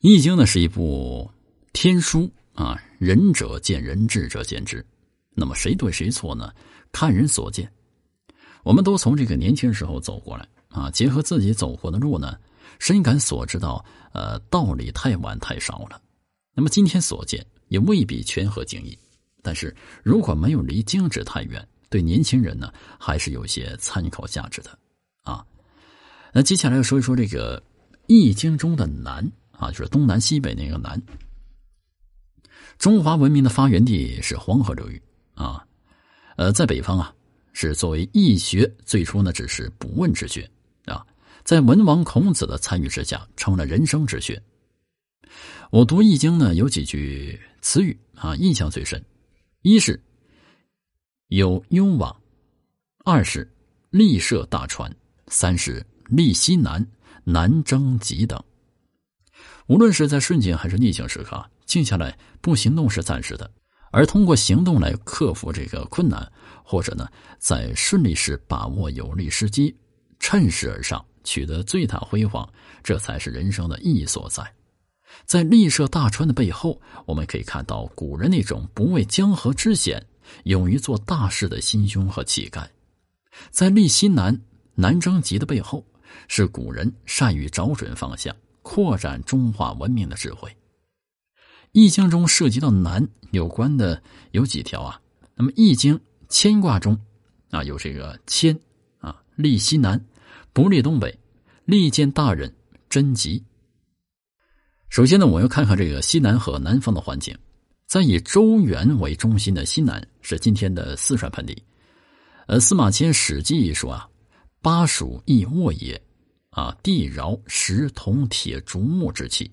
易经》呢是一部天书啊，仁者见仁，智者见智。那么谁对谁错呢？看人所见。我们都从这个年轻时候走过来啊，结合自己走过的路呢，深感所知道，呃，道理太晚太少了。那么今天所见也未必全合经义，但是如果没有离经旨太远，对年轻人呢，还是有些参考价值的啊。那接下来要说一说这个《易经》中的难。啊，就是东南西北那个南。中华文明的发源地是黄河流域啊，呃，在北方啊，是作为易学最初呢只是卜问之学啊，在文王孔子的参与之下，成了人生之学。我读易经呢，有几句词语啊，印象最深：一是有幽往，二是立设大船，三是立西南，南征极等。无论是在顺境还是逆境时刻，静下来不行动是暂时的，而通过行动来克服这个困难，或者呢，在顺利时把握有利时机，趁势而上，取得最大辉煌，这才是人生的意义所在。在立设大川的背后，我们可以看到古人那种不畏江河之险、勇于做大事的心胸和气概；在立西南、南征极的背后，是古人善于找准方向。扩展中华文明的智慧，《易经》中涉及到南有关的有几条啊？那么《易经》牵卦中啊有这个牵啊，立西南，不立东北，利见大人，贞吉。首先呢，我要看看这个西南和南方的环境。在以周原为中心的西南是今天的四川盆地。呃，司马迁《史记》说啊，巴蜀易沃也。啊，地饶石铜铁竹木之气，